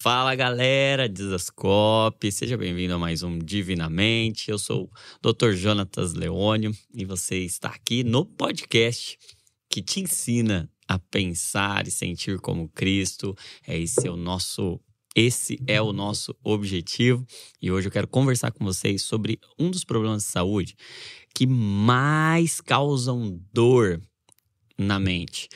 Fala galera, Desascope, seja bem-vindo a mais um Divinamente. Eu sou o Dr. Jonatas Leônio e você está aqui no podcast que te ensina a pensar e sentir como Cristo. É esse é o nosso esse é o nosso objetivo e hoje eu quero conversar com vocês sobre um dos problemas de saúde que mais causam dor na mente.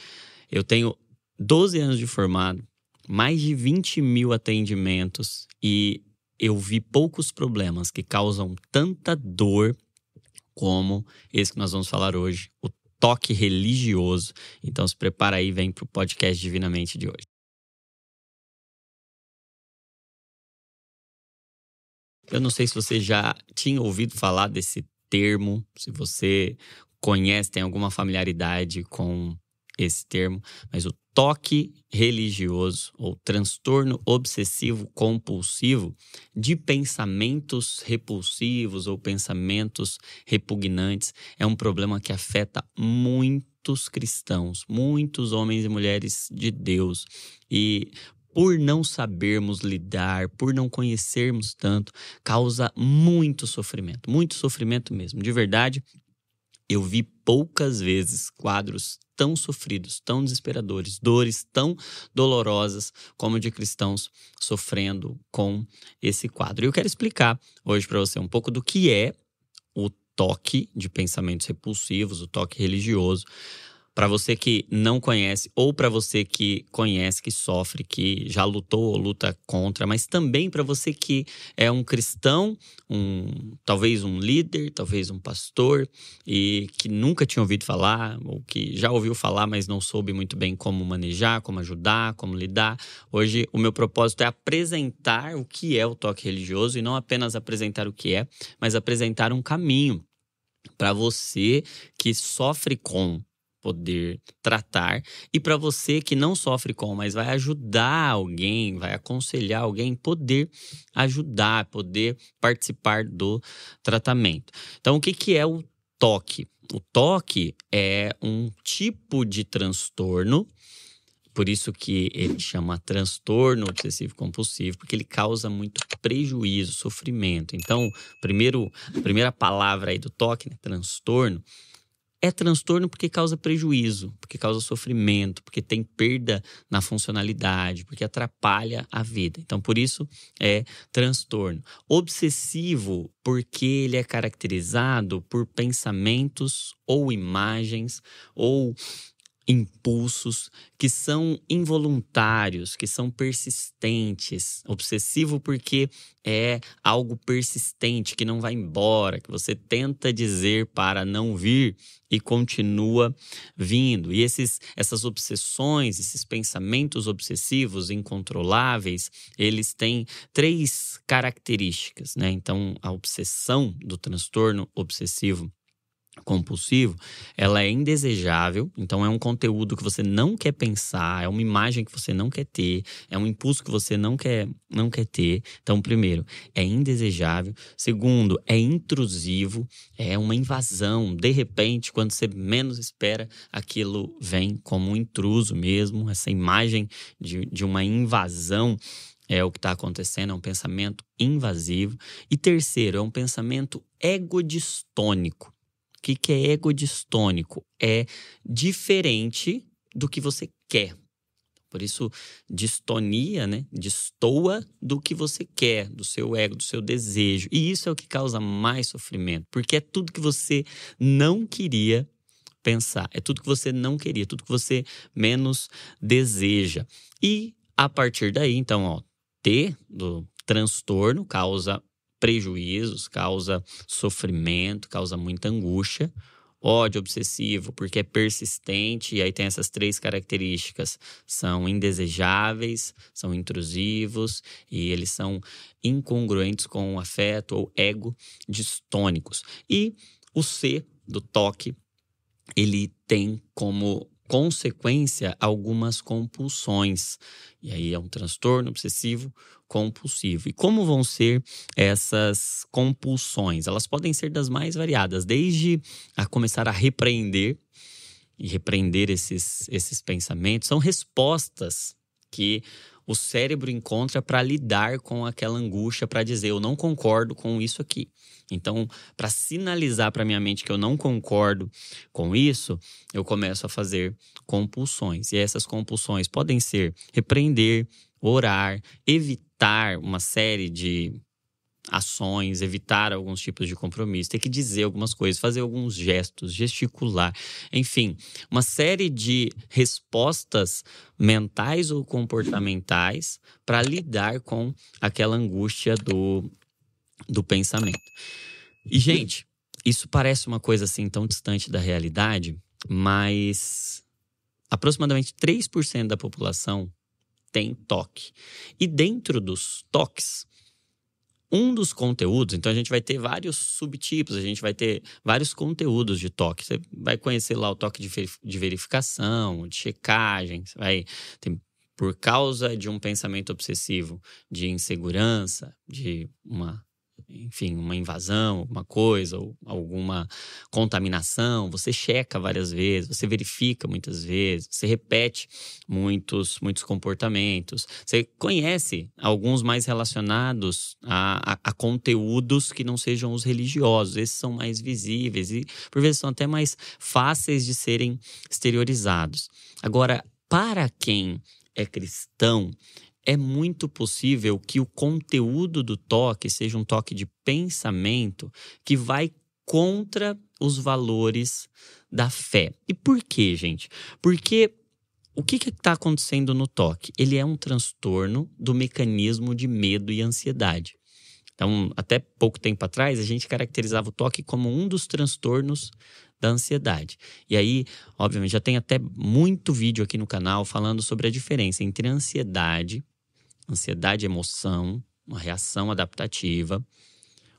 Eu tenho 12 anos de formado, mais de 20 mil atendimentos e eu vi poucos problemas que causam tanta dor como esse que nós vamos falar hoje, o toque religioso. Então se prepara aí, vem para o podcast Divinamente de hoje. Eu não sei se você já tinha ouvido falar desse termo, se você conhece, tem alguma familiaridade com esse termo, mas o toque religioso ou transtorno obsessivo compulsivo de pensamentos repulsivos ou pensamentos repugnantes é um problema que afeta muitos cristãos, muitos homens e mulheres de Deus. E por não sabermos lidar, por não conhecermos tanto, causa muito sofrimento, muito sofrimento mesmo. De verdade, eu vi poucas vezes quadros tão sofridos, tão desesperadores, dores tão dolorosas como de cristãos sofrendo com esse quadro. E eu quero explicar hoje para você um pouco do que é o toque de pensamentos repulsivos, o toque religioso, para você que não conhece ou para você que conhece, que sofre, que já lutou ou luta contra, mas também para você que é um cristão, um talvez um líder, talvez um pastor e que nunca tinha ouvido falar ou que já ouviu falar, mas não soube muito bem como manejar, como ajudar, como lidar. Hoje o meu propósito é apresentar o que é o toque religioso e não apenas apresentar o que é, mas apresentar um caminho para você que sofre com poder tratar. E para você que não sofre com, mas vai ajudar alguém, vai aconselhar alguém, poder ajudar, poder participar do tratamento. Então, o que, que é o toque? O toque é um tipo de transtorno por isso que ele chama transtorno obsessivo compulsivo, porque ele causa muito prejuízo, sofrimento. Então, primeiro, a primeira palavra aí do toque, né, transtorno, é transtorno porque causa prejuízo, porque causa sofrimento, porque tem perda na funcionalidade, porque atrapalha a vida. Então, por isso é transtorno. Obsessivo porque ele é caracterizado por pensamentos ou imagens ou impulsos que são involuntários, que são persistentes. Obsessivo porque é algo persistente, que não vai embora, que você tenta dizer para não vir e continua vindo. E esses, essas obsessões, esses pensamentos obsessivos incontroláveis, eles têm três características, né? Então, a obsessão do transtorno obsessivo compulsivo, ela é indesejável, então é um conteúdo que você não quer pensar, é uma imagem que você não quer ter, é um impulso que você não quer não quer ter. Então, primeiro, é indesejável. Segundo, é intrusivo, é uma invasão. De repente, quando você menos espera, aquilo vem como um intruso mesmo, essa imagem de, de uma invasão é o que está acontecendo, é um pensamento invasivo. E terceiro, é um pensamento egodistônico que, que é egodistônico? É diferente do que você quer. Por isso, distonia, né? Destoa do que você quer, do seu ego, do seu desejo. E isso é o que causa mais sofrimento, porque é tudo que você não queria pensar, é tudo que você não queria, tudo que você menos deseja. E a partir daí, então, ó, T do transtorno causa prejuízos, causa sofrimento, causa muita angústia. Ódio obsessivo, porque é persistente, e aí tem essas três características: são indesejáveis, são intrusivos e eles são incongruentes com o afeto ou ego distônicos. E o C do toque, ele tem como consequência algumas compulsões. E aí é um transtorno obsessivo compulsivo. E como vão ser essas compulsões? Elas podem ser das mais variadas, desde a começar a repreender e repreender esses, esses pensamentos, são respostas que o cérebro encontra para lidar com aquela angústia, para dizer eu não concordo com isso aqui. Então, para sinalizar para minha mente que eu não concordo com isso, eu começo a fazer compulsões. E essas compulsões podem ser repreender, orar, evitar uma série de ações, evitar alguns tipos de compromisso, ter que dizer algumas coisas, fazer alguns gestos, gesticular, enfim, uma série de respostas mentais ou comportamentais para lidar com aquela angústia do, do pensamento. E, gente, isso parece uma coisa assim tão distante da realidade, mas aproximadamente 3% da população tem toque. E dentro dos toques, um dos conteúdos, então a gente vai ter vários subtipos, a gente vai ter vários conteúdos de toque. Você vai conhecer lá o toque de verificação, de checagem, vai ter, por causa de um pensamento obsessivo de insegurança, de uma enfim, uma invasão, alguma coisa, ou alguma contaminação, você checa várias vezes, você verifica muitas vezes, você repete muitos, muitos comportamentos. Você conhece alguns mais relacionados a, a, a conteúdos que não sejam os religiosos. Esses são mais visíveis e, por vezes, são até mais fáceis de serem exteriorizados. Agora, para quem é cristão, é muito possível que o conteúdo do toque seja um toque de pensamento que vai contra os valores da fé. E por quê, gente? Porque o que está acontecendo no toque? Ele é um transtorno do mecanismo de medo e ansiedade. Então, até pouco tempo atrás, a gente caracterizava o toque como um dos transtornos da ansiedade. E aí, obviamente, já tem até muito vídeo aqui no canal falando sobre a diferença entre ansiedade Ansiedade emoção, uma reação adaptativa.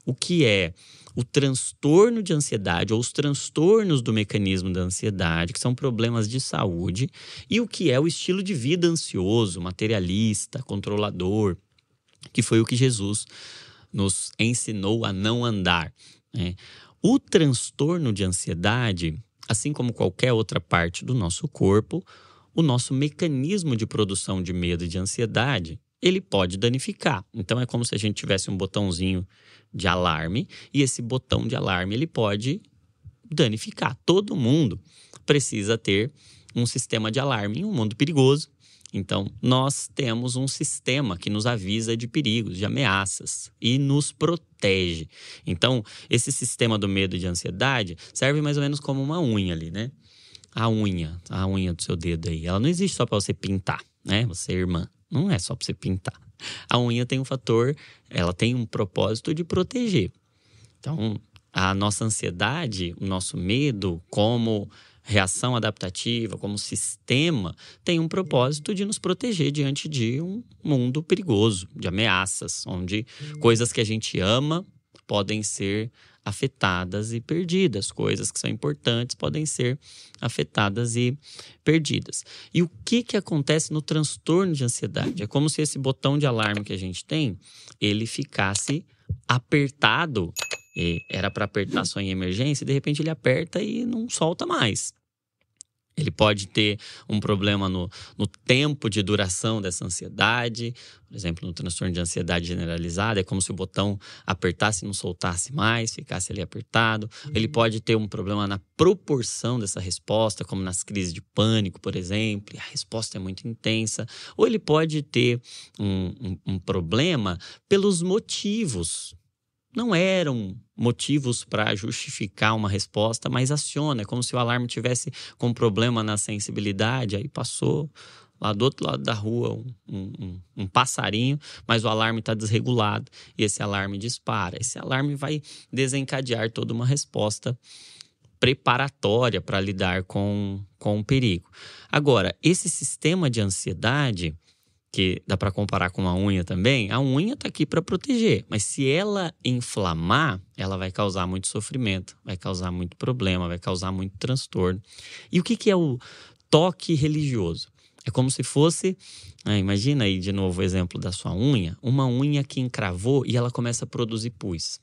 O que é o transtorno de ansiedade ou os transtornos do mecanismo da ansiedade, que são problemas de saúde, e o que é o estilo de vida ansioso, materialista, controlador, que foi o que Jesus nos ensinou a não andar. Né? O transtorno de ansiedade, assim como qualquer outra parte do nosso corpo, o nosso mecanismo de produção de medo e de ansiedade ele pode danificar. Então é como se a gente tivesse um botãozinho de alarme e esse botão de alarme ele pode danificar. Todo mundo precisa ter um sistema de alarme em um mundo perigoso. Então, nós temos um sistema que nos avisa de perigos, de ameaças e nos protege. Então, esse sistema do medo e de ansiedade serve mais ou menos como uma unha ali, né? A unha, a unha do seu dedo aí, ela não existe só para você pintar, né? Você é irmã. Não é só para você pintar. A unha tem um fator, ela tem um propósito de proteger. Então, a nossa ansiedade, o nosso medo, como reação adaptativa, como sistema, tem um propósito de nos proteger diante de um mundo perigoso, de ameaças, onde coisas que a gente ama podem ser afetadas e perdidas. Coisas que são importantes podem ser afetadas e perdidas. E o que, que acontece no transtorno de ansiedade? É como se esse botão de alarme que a gente tem, ele ficasse apertado. era para apertar só em emergência, e de repente ele aperta e não solta mais. Ele pode ter um problema no, no, tempo de duração dessa ansiedade. Por exemplo, no transtorno de ansiedade generalizada, é como se o botão apertasse e não soltasse mais, ficasse ali apertado. Ele uhum. pode ter um problema na proporção dessa resposta, como nas crises de pânico, por exemplo, e a resposta é muito intensa. Ou ele pode ter um, um, um problema pelos motivos não eram motivos para justificar uma resposta, mas aciona, é como se o alarme tivesse com problema na sensibilidade, aí passou lá do outro lado da rua um, um, um passarinho, mas o alarme está desregulado e esse alarme dispara. Esse alarme vai desencadear toda uma resposta preparatória para lidar com, com o perigo. Agora, esse sistema de ansiedade que dá para comparar com a unha também, a unha está aqui para proteger, mas se ela inflamar, ela vai causar muito sofrimento, vai causar muito problema, vai causar muito transtorno. E o que, que é o toque religioso? É como se fosse, ah, imagina aí de novo o exemplo da sua unha, uma unha que encravou e ela começa a produzir pus.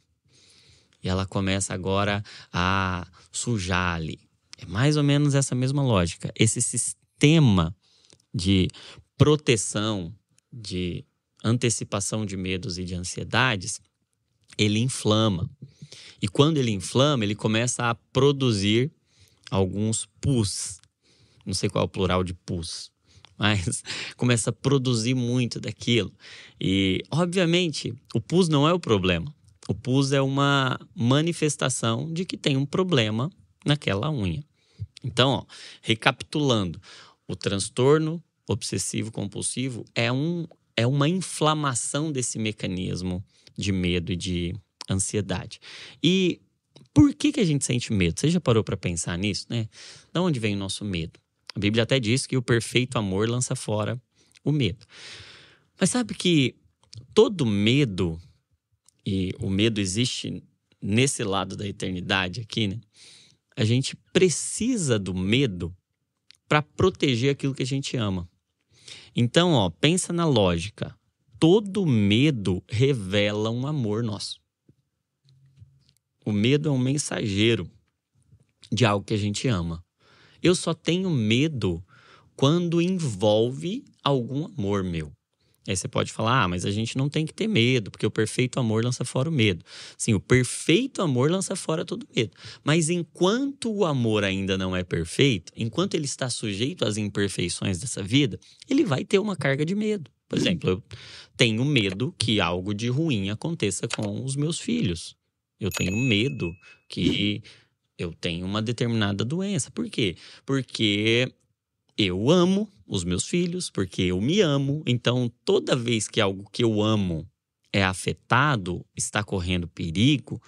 E ela começa agora a sujar ali. É mais ou menos essa mesma lógica. Esse sistema de proteção, de antecipação de medos e de ansiedades, ele inflama. E quando ele inflama, ele começa a produzir alguns pus. Não sei qual é o plural de pus, mas começa a produzir muito daquilo. E, obviamente, o pus não é o problema. O pus é uma manifestação de que tem um problema naquela unha. Então, ó, recapitulando, o transtorno obsessivo compulsivo é, um, é uma inflamação desse mecanismo de medo e de ansiedade. E por que, que a gente sente medo? Você já parou para pensar nisso, né? Da onde vem o nosso medo? A Bíblia até diz que o perfeito amor lança fora o medo. Mas sabe que todo medo, e o medo existe nesse lado da eternidade aqui, né? A gente precisa do medo para proteger aquilo que a gente ama. Então, ó, pensa na lógica. Todo medo revela um amor nosso. O medo é um mensageiro de algo que a gente ama. Eu só tenho medo quando envolve algum amor meu. Aí você pode falar, ah, mas a gente não tem que ter medo, porque o perfeito amor lança fora o medo. Sim, o perfeito amor lança fora todo medo. Mas enquanto o amor ainda não é perfeito, enquanto ele está sujeito às imperfeições dessa vida, ele vai ter uma carga de medo. Por exemplo, eu tenho medo que algo de ruim aconteça com os meus filhos. Eu tenho medo que eu tenha uma determinada doença. Por quê? Porque eu amo os meus filhos, porque eu me amo. Então, toda vez que algo que eu amo é afetado, está correndo perigo,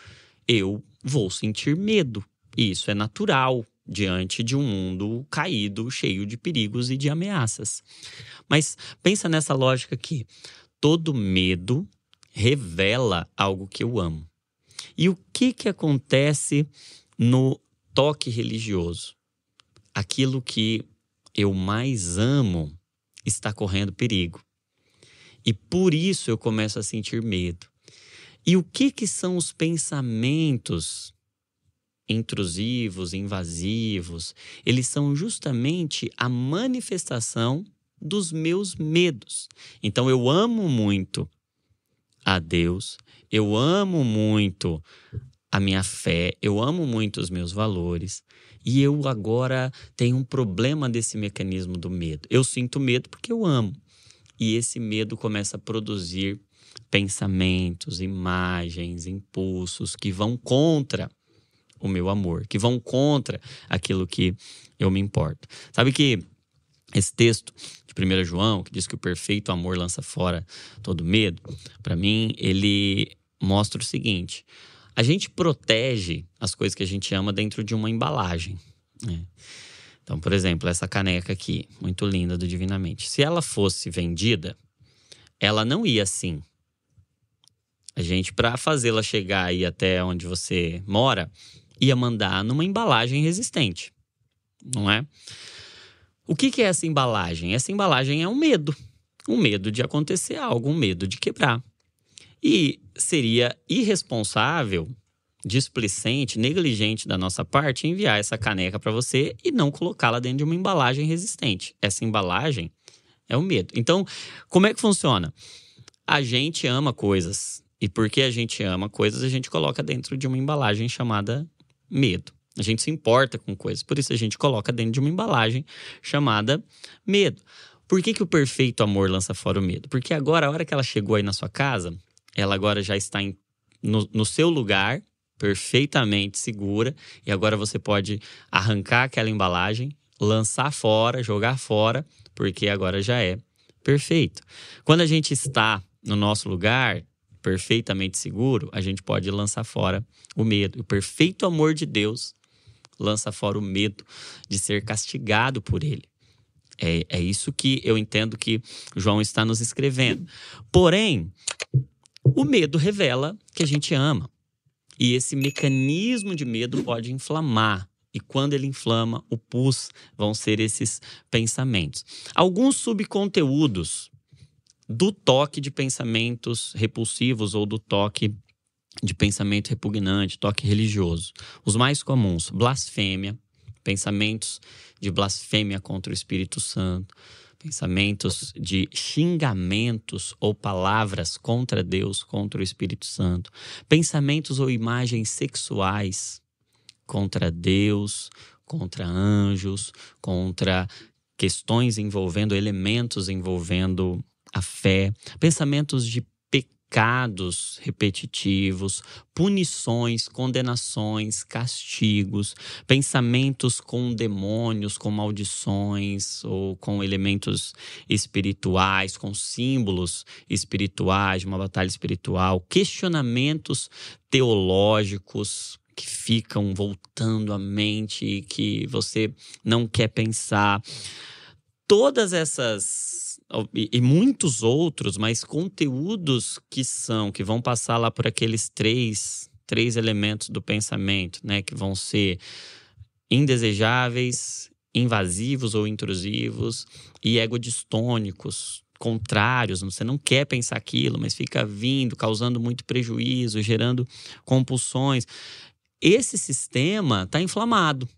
eu vou sentir medo. E isso é natural diante de um mundo caído, cheio de perigos e de ameaças. Mas pensa nessa lógica aqui. Todo medo revela algo que eu amo. E o que que acontece no toque religioso? Aquilo que eu mais amo está correndo perigo. E por isso eu começo a sentir medo. E o que que são os pensamentos intrusivos, invasivos? Eles são justamente a manifestação dos meus medos. Então eu amo muito a Deus, eu amo muito a minha fé, eu amo muito os meus valores. E eu agora tenho um problema desse mecanismo do medo. Eu sinto medo porque eu amo. E esse medo começa a produzir pensamentos, imagens, impulsos que vão contra o meu amor, que vão contra aquilo que eu me importo. Sabe que esse texto de 1 João, que diz que o perfeito amor lança fora todo medo, para mim ele mostra o seguinte: a gente protege as coisas que a gente ama dentro de uma embalagem. Né? Então, por exemplo, essa caneca aqui, muito linda do Divinamente. Se ela fosse vendida, ela não ia assim. A gente, para fazê-la chegar aí até onde você mora, ia mandar numa embalagem resistente, não é? O que, que é essa embalagem? Essa embalagem é um medo. Um medo de acontecer algo, um medo de quebrar. E seria irresponsável, displicente, negligente da nossa parte enviar essa caneca para você e não colocá-la dentro de uma embalagem resistente. Essa embalagem é o medo. Então, como é que funciona? A gente ama coisas. E porque a gente ama coisas, a gente coloca dentro de uma embalagem chamada medo. A gente se importa com coisas, por isso a gente coloca dentro de uma embalagem chamada medo. Por que, que o perfeito amor lança fora o medo? Porque agora, a hora que ela chegou aí na sua casa, ela agora já está em, no, no seu lugar, perfeitamente segura, e agora você pode arrancar aquela embalagem, lançar fora, jogar fora, porque agora já é perfeito. Quando a gente está no nosso lugar, perfeitamente seguro, a gente pode lançar fora o medo. O perfeito amor de Deus lança fora o medo de ser castigado por ele. É, é isso que eu entendo que João está nos escrevendo. Porém, o medo revela que a gente ama. E esse mecanismo de medo pode inflamar. E quando ele inflama, o pus vão ser esses pensamentos. Alguns subconteúdos do toque de pensamentos repulsivos ou do toque de pensamento repugnante, toque religioso. Os mais comuns: blasfêmia, pensamentos de blasfêmia contra o Espírito Santo, pensamentos de xingamentos ou palavras contra Deus, contra o Espírito Santo, pensamentos ou imagens sexuais contra Deus, contra anjos, contra questões envolvendo elementos envolvendo a fé, pensamentos de pecados repetitivos, punições, condenações, castigos, pensamentos com demônios, com maldições ou com elementos espirituais, com símbolos espirituais, uma batalha espiritual, questionamentos teológicos, que ficam voltando à mente e que você não quer pensar. Todas essas e, e, muitos outros, mas conteúdos que são, que vão passar lá por aqueles três, três elementos do pensamento, né? Que vão ser indesejáveis, invasivos ou intrusivos e egodistônicos, contrários. Você não quer pensar aquilo, mas fica vindo, causando muito prejuízo, gerando compulsões. Esse sistema está inflamado.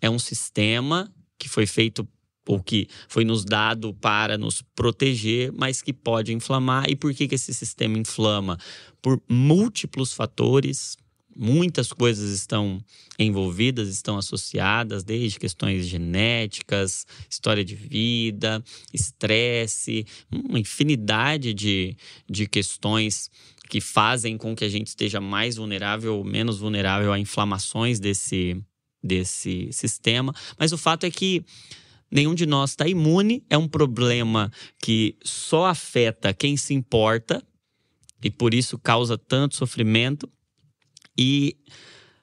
É um sistema que foi feito ou que foi nos dado para nos proteger, mas que pode inflamar. E por que, que esse sistema inflama? Por múltiplos fatores, muitas coisas estão envolvidas, estão associadas, desde questões genéticas, história de vida, estresse, uma infinidade de, de questões que fazem com que a gente esteja mais vulnerável ou menos vulnerável a inflamações desse, desse sistema. Mas o fato é que nenhum de nós está imune, é um problema que só afeta quem se importa e por isso causa tanto sofrimento e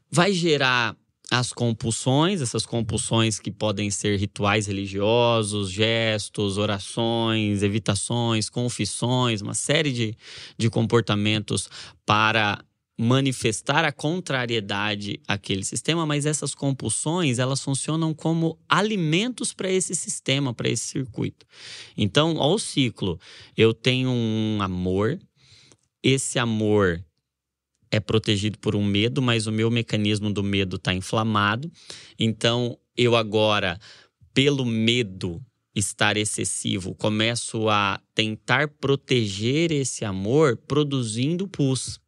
vai gerar as compulsões, essas compulsões que podem ser rituais religiosos, gestos, orações, evitações, confissões, uma série de, de comportamentos para manifestar a contrariedade àquele sistema, mas essas compulsões elas funcionam como alimentos para esse sistema, para esse circuito. Então, ao ciclo, eu tenho um amor, esse amor é protegido por um medo, mas o meu mecanismo do medo está inflamado. Então, eu agora, pelo medo estar excessivo, começo a tentar proteger esse amor produzindo pus.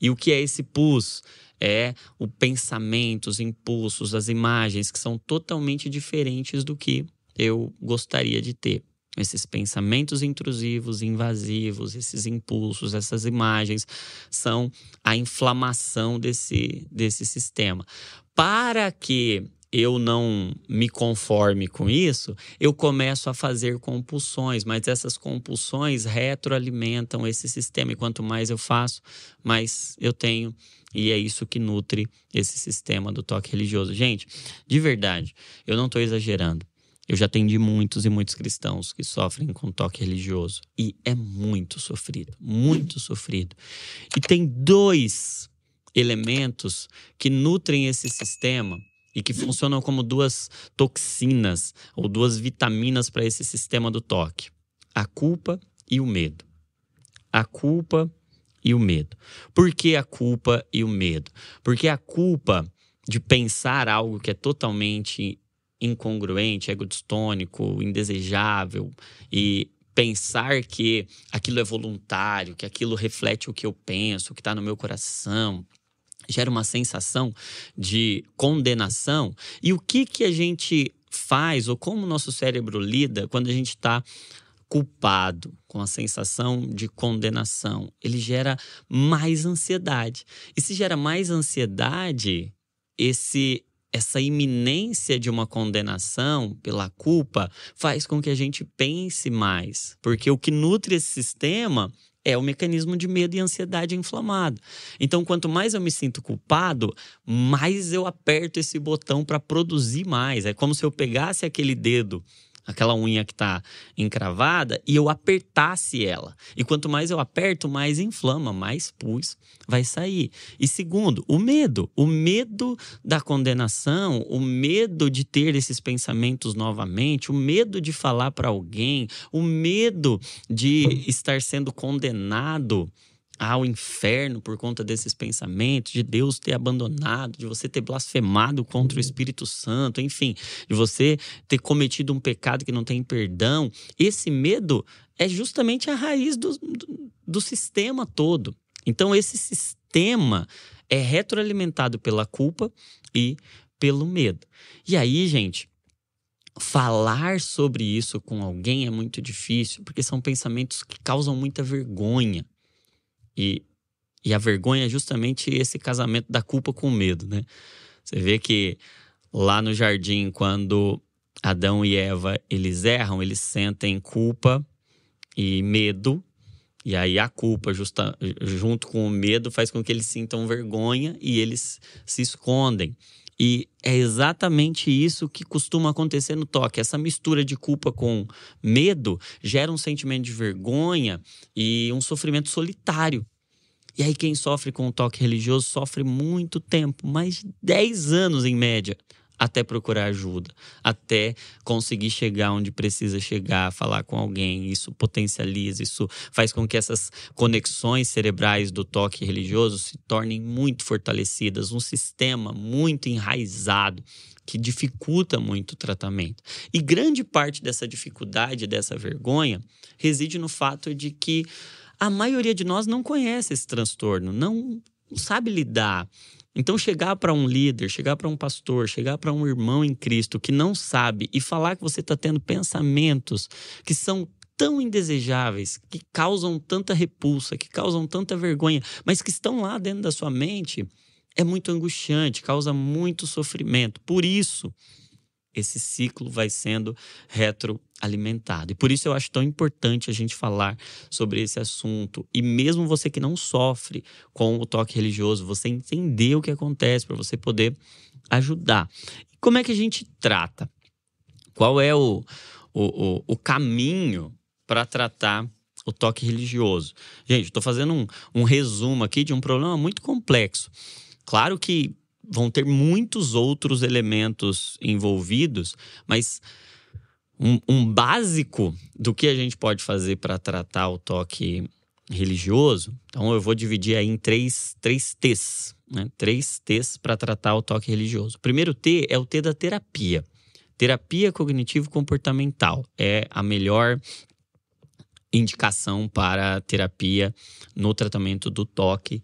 E o que é esse pus? É o pensamento, os impulsos, as imagens que são totalmente diferentes do que eu gostaria de ter. Esses pensamentos intrusivos, invasivos, esses impulsos, essas imagens são a inflamação desse, desse sistema. Para que eu não me conforme com isso, eu começo a fazer compulsões, mas essas compulsões retroalimentam esse sistema. E quanto mais eu faço, mais eu tenho. E é isso que nutre esse sistema do toque religioso. Gente, de verdade, eu não estou exagerando. Eu já atendi muitos e muitos cristãos que sofrem com toque religioso. E é muito sofrido, muito sofrido. E tem dois elementos que nutrem esse sistema e que funcionam como duas toxinas ou duas vitaminas para esse sistema do toque: a culpa e o medo. A culpa e o medo. Por que a culpa e o medo? Porque a culpa de pensar algo que é totalmente incongruente, egodistônico, indesejável e pensar que aquilo é voluntário, que aquilo reflete o que eu penso, o que está no meu coração, gera uma sensação de condenação. E o que, que a gente faz, ou como o nosso cérebro lida quando a gente está culpado, com a sensação de condenação? Ele gera mais ansiedade. E se gera mais ansiedade, esse essa iminência de uma condenação pela culpa faz com que a gente pense mais, porque o que nutre esse sistema é o mecanismo de medo e ansiedade inflamado. Então, quanto mais eu me sinto culpado, mais eu aperto esse botão para produzir mais. É como se eu pegasse aquele dedo aquela unha que está encravada, e eu apertasse ela. E quanto mais eu aperto, mais inflama, mais pus vai sair. E segundo, o medo. O medo da condenação, o medo de ter esses pensamentos novamente, o medo de falar para alguém, o medo de estar sendo condenado ao inferno por conta desses pensamentos, de Deus ter abandonado, de você ter blasfemado contra o Espírito Santo, enfim, de você ter cometido um pecado que não tem perdão. Esse medo é justamente a raiz do, do, do sistema todo. Então, esse sistema é retroalimentado pela culpa e pelo medo. E aí, gente, falar sobre isso com alguém é muito difícil, porque são pensamentos que causam muita vergonha. E, e a vergonha é justamente esse casamento da culpa com o medo, né? Você vê que lá no jardim, quando Adão e Eva eles erram, eles sentem culpa e medo. E aí a culpa, justa, junto com o medo, faz com que eles sintam vergonha e eles se escondem. E é exatamente isso que costuma acontecer no toque. Essa mistura de culpa com medo gera um sentimento de vergonha e um sofrimento solitário. E aí, quem sofre com o toque religioso sofre muito tempo mais de 10 anos em média até procurar ajuda, até conseguir chegar onde precisa chegar, falar com alguém. Isso potencializa, isso faz com que essas conexões cerebrais do toque religioso se tornem muito fortalecidas, um sistema muito enraizado que dificulta muito o tratamento. E grande parte dessa dificuldade, dessa vergonha, reside no fato de que a maioria de nós não conhece esse transtorno, não sabe lidar, então, chegar para um líder, chegar para um pastor, chegar para um irmão em Cristo que não sabe e falar que você está tendo pensamentos que são tão indesejáveis, que causam tanta repulsa, que causam tanta vergonha, mas que estão lá dentro da sua mente, é muito angustiante, causa muito sofrimento. Por isso, esse ciclo vai sendo retroalimentado. E por isso eu acho tão importante a gente falar sobre esse assunto. E mesmo você que não sofre com o toque religioso, você entender o que acontece para você poder ajudar. E como é que a gente trata? Qual é o, o, o, o caminho para tratar o toque religioso? Gente, estou fazendo um, um resumo aqui de um problema muito complexo. Claro que vão ter muitos outros elementos envolvidos, mas um, um básico do que a gente pode fazer para tratar o toque religioso, então eu vou dividir aí em três, três T's, né? Três T's para tratar o toque religioso. O primeiro T é o T da terapia. Terapia cognitivo-comportamental é a melhor indicação para terapia no tratamento do toque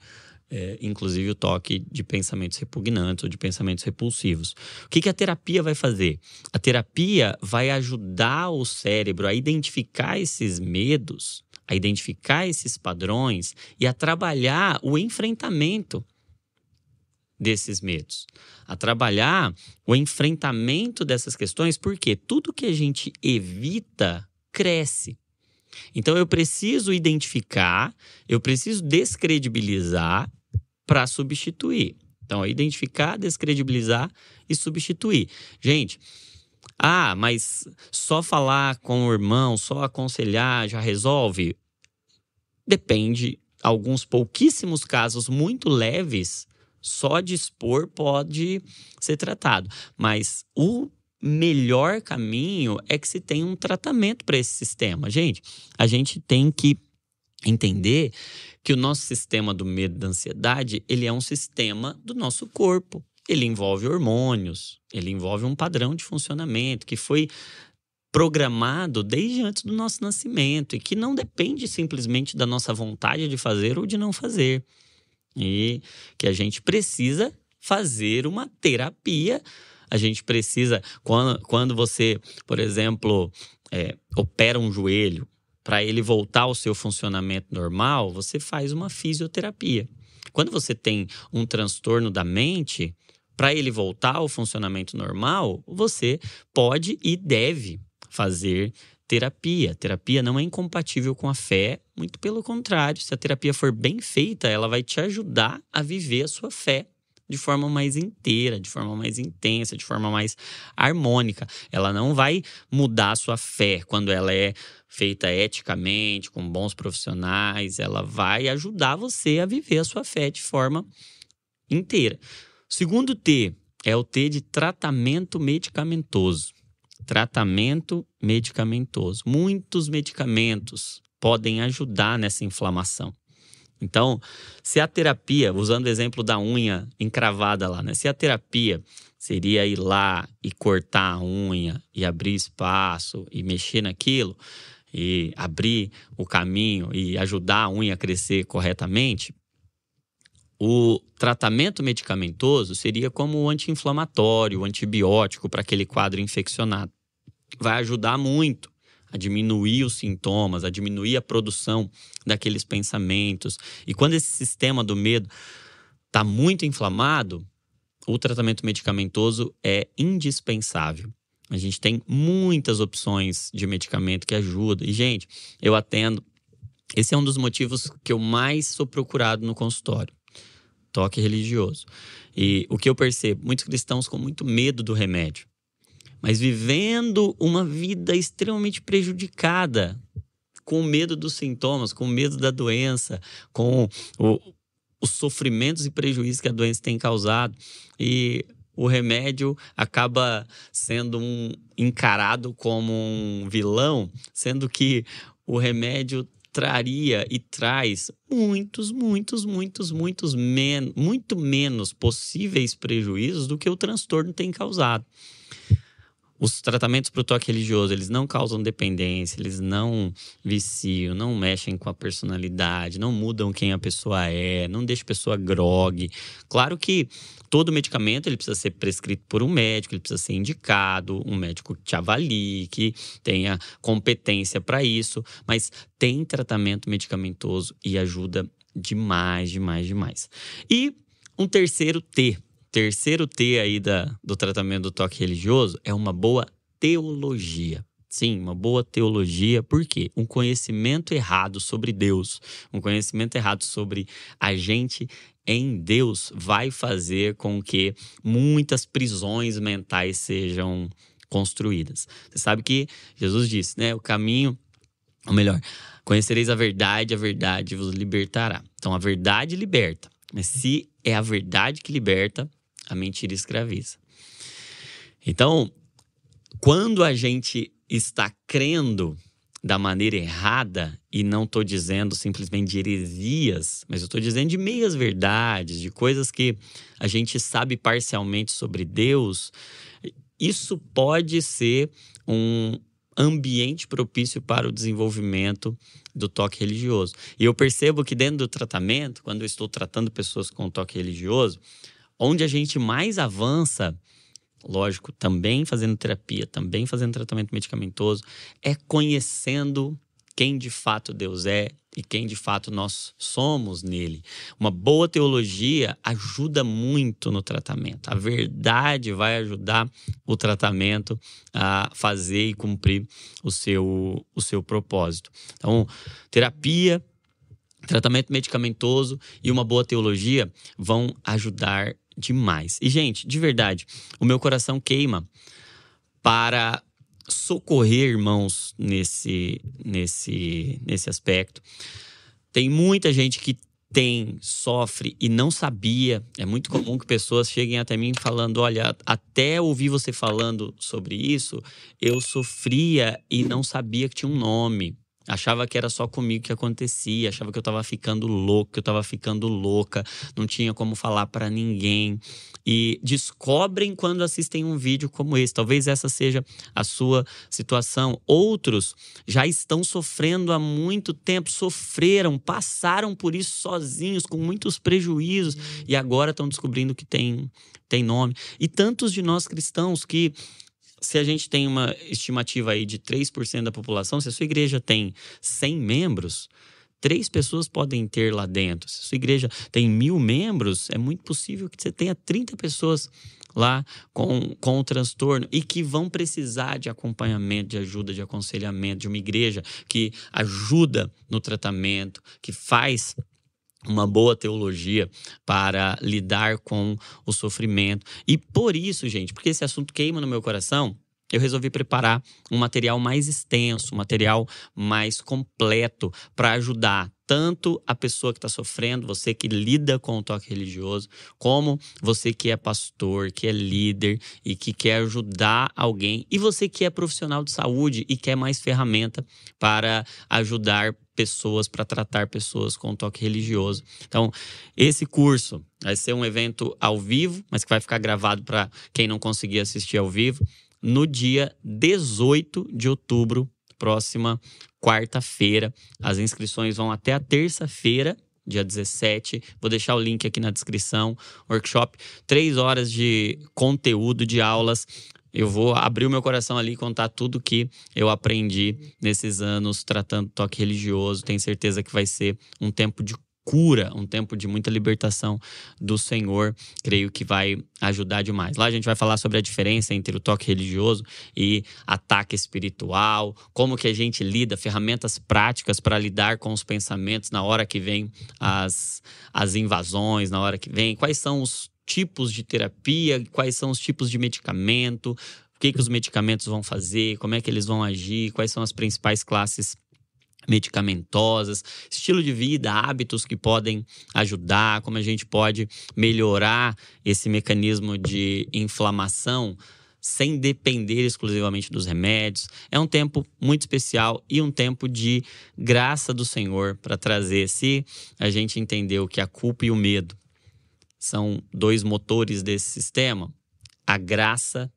é, inclusive o toque de pensamentos repugnantes ou de pensamentos repulsivos. O que, que a terapia vai fazer? A terapia vai ajudar o cérebro a identificar esses medos, a identificar esses padrões e a trabalhar o enfrentamento desses medos, a trabalhar o enfrentamento dessas questões, porque tudo que a gente evita cresce. Então eu preciso identificar, eu preciso descredibilizar para substituir. Então, é identificar, descredibilizar e substituir. Gente, ah, mas só falar com o irmão, só aconselhar já resolve? Depende. Alguns pouquíssimos casos muito leves, só dispor pode ser tratado. Mas o melhor caminho é que se tenha um tratamento para esse sistema. Gente, a gente tem que entender que o nosso sistema do medo da ansiedade, ele é um sistema do nosso corpo. Ele envolve hormônios, ele envolve um padrão de funcionamento que foi programado desde antes do nosso nascimento e que não depende simplesmente da nossa vontade de fazer ou de não fazer. E que a gente precisa fazer uma terapia. A gente precisa, quando, quando você, por exemplo, é, opera um joelho, para ele voltar ao seu funcionamento normal, você faz uma fisioterapia. Quando você tem um transtorno da mente, para ele voltar ao funcionamento normal, você pode e deve fazer terapia. Terapia não é incompatível com a fé, muito pelo contrário. Se a terapia for bem feita, ela vai te ajudar a viver a sua fé de forma mais inteira, de forma mais intensa, de forma mais harmônica. Ela não vai mudar a sua fé quando ela é feita eticamente, com bons profissionais, ela vai ajudar você a viver a sua fé de forma inteira. Segundo T é o T de tratamento medicamentoso. Tratamento medicamentoso. Muitos medicamentos podem ajudar nessa inflamação. Então, se a terapia, usando o exemplo da unha encravada lá, né? Se a terapia seria ir lá e cortar a unha e abrir espaço e mexer naquilo e abrir o caminho e ajudar a unha a crescer corretamente, o tratamento medicamentoso seria como o anti-inflamatório, o antibiótico para aquele quadro infeccionado. Vai ajudar muito a diminuir os sintomas, a diminuir a produção daqueles pensamentos. E quando esse sistema do medo está muito inflamado, o tratamento medicamentoso é indispensável. A gente tem muitas opções de medicamento que ajudam. E, gente, eu atendo. Esse é um dos motivos que eu mais sou procurado no consultório. Toque religioso. E o que eu percebo, muitos cristãos com muito medo do remédio mas vivendo uma vida extremamente prejudicada, com medo dos sintomas, com medo da doença, com o, os sofrimentos e prejuízos que a doença tem causado. E o remédio acaba sendo um, encarado como um vilão, sendo que o remédio traria e traz muitos, muitos, muitos, muitos men muito menos possíveis prejuízos do que o transtorno tem causado. Os tratamentos para o toque religioso, eles não causam dependência, eles não viciam, não mexem com a personalidade, não mudam quem a pessoa é, não deixam a pessoa grogue. Claro que todo medicamento ele precisa ser prescrito por um médico, ele precisa ser indicado, um médico que te avalie, que tenha competência para isso, mas tem tratamento medicamentoso e ajuda demais, demais, demais. E um terceiro T, terceiro T aí da, do tratamento do toque religioso é uma boa teologia. Sim, uma boa teologia, por quê? Um conhecimento errado sobre Deus, um conhecimento errado sobre a gente em Deus vai fazer com que muitas prisões mentais sejam construídas. Você sabe que Jesus disse, né? O caminho, ou melhor, conhecereis a verdade, a verdade vos libertará. Então a verdade liberta. Mas se é a verdade que liberta, a mentira escraviza. Então, quando a gente está crendo da maneira errada, e não estou dizendo simplesmente de heresias, mas eu estou dizendo de meias verdades, de coisas que a gente sabe parcialmente sobre Deus, isso pode ser um ambiente propício para o desenvolvimento do toque religioso. E eu percebo que dentro do tratamento, quando eu estou tratando pessoas com toque religioso, Onde a gente mais avança, lógico, também fazendo terapia, também fazendo tratamento medicamentoso, é conhecendo quem de fato Deus é e quem de fato nós somos nele. Uma boa teologia ajuda muito no tratamento. A verdade vai ajudar o tratamento a fazer e cumprir o seu, o seu propósito. Então, terapia, tratamento medicamentoso e uma boa teologia vão ajudar demais. E, gente, de verdade, o meu coração queima para socorrer irmãos nesse, nesse, nesse aspecto. Tem muita gente que tem, sofre e não sabia. É muito comum que pessoas cheguem até mim falando: olha, até ouvir você falando sobre isso, eu sofria e não sabia que tinha um nome. Achava que era só comigo que acontecia, achava que eu tava ficando louco, que eu tava ficando louca, não tinha como falar para ninguém. E descobrem quando assistem um vídeo como esse. Talvez essa seja a sua situação. Outros já estão sofrendo há muito tempo, sofreram, passaram por isso sozinhos, com muitos prejuízos, e agora estão descobrindo que tem, tem nome. E tantos de nós cristãos que se a gente tem uma estimativa aí de 3% da população, se a sua igreja tem 100 membros, três pessoas podem ter lá dentro. Se a sua igreja tem mil membros, é muito possível que você tenha 30 pessoas lá com, com o transtorno e que vão precisar de acompanhamento, de ajuda, de aconselhamento, de uma igreja que ajuda no tratamento, que faz uma boa teologia para lidar com o sofrimento. E por isso, gente, porque esse assunto queima no meu coração, eu resolvi preparar um material mais extenso, um material mais completo para ajudar tanto a pessoa que está sofrendo, você que lida com o toque religioso, como você que é pastor, que é líder e que quer ajudar alguém, e você que é profissional de saúde e quer mais ferramenta para ajudar pessoas, para tratar pessoas com toque religioso. Então, esse curso vai ser um evento ao vivo, mas que vai ficar gravado para quem não conseguir assistir ao vivo, no dia 18 de outubro, próxima quarta-feira. As inscrições vão até a terça-feira, dia 17. Vou deixar o link aqui na descrição. Workshop, três horas de conteúdo de aulas. Eu vou abrir o meu coração ali e contar tudo que eu aprendi nesses anos tratando toque religioso. Tenho certeza que vai ser um tempo de cura, um tempo de muita libertação do Senhor, creio que vai ajudar demais. Lá a gente vai falar sobre a diferença entre o toque religioso e ataque espiritual, como que a gente lida, ferramentas práticas para lidar com os pensamentos na hora que vem as, as invasões, na hora que vem, quais são os tipos de terapia, quais são os tipos de medicamento, o que, que os medicamentos vão fazer, como é que eles vão agir, quais são as principais classes medicamentosas, estilo de vida, hábitos que podem ajudar, como a gente pode melhorar esse mecanismo de inflamação sem depender exclusivamente dos remédios. É um tempo muito especial e um tempo de graça do Senhor para trazer. Se a gente entendeu que a culpa e o medo são dois motores desse sistema, a graça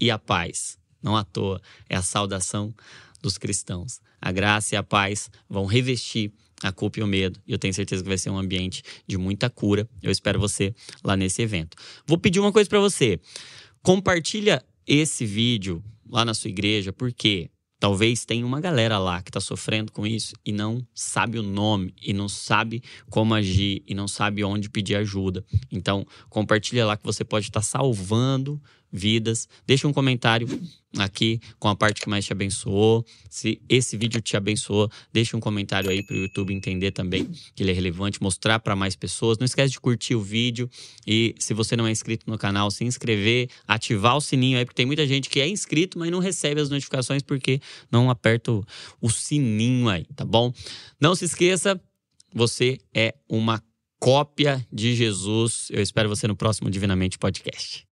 e a paz, não à toa, é a saudação dos cristãos. A graça e a paz vão revestir a culpa e o medo. E eu tenho certeza que vai ser um ambiente de muita cura. Eu espero você lá nesse evento. Vou pedir uma coisa para você. Compartilha esse vídeo lá na sua igreja, porque talvez tenha uma galera lá que está sofrendo com isso e não sabe o nome, e não sabe como agir, e não sabe onde pedir ajuda. Então, compartilha lá que você pode estar tá salvando vidas. Deixa um comentário aqui com a parte que mais te abençoou. Se esse vídeo te abençoou, deixa um comentário aí para o YouTube entender também que ele é relevante, mostrar para mais pessoas. Não esquece de curtir o vídeo e se você não é inscrito no canal, se inscrever, ativar o sininho aí, porque tem muita gente que é inscrito, mas não recebe as notificações porque não aperta o, o sininho aí, tá bom? Não se esqueça, você é uma cópia de Jesus. Eu espero você no próximo Divinamente Podcast.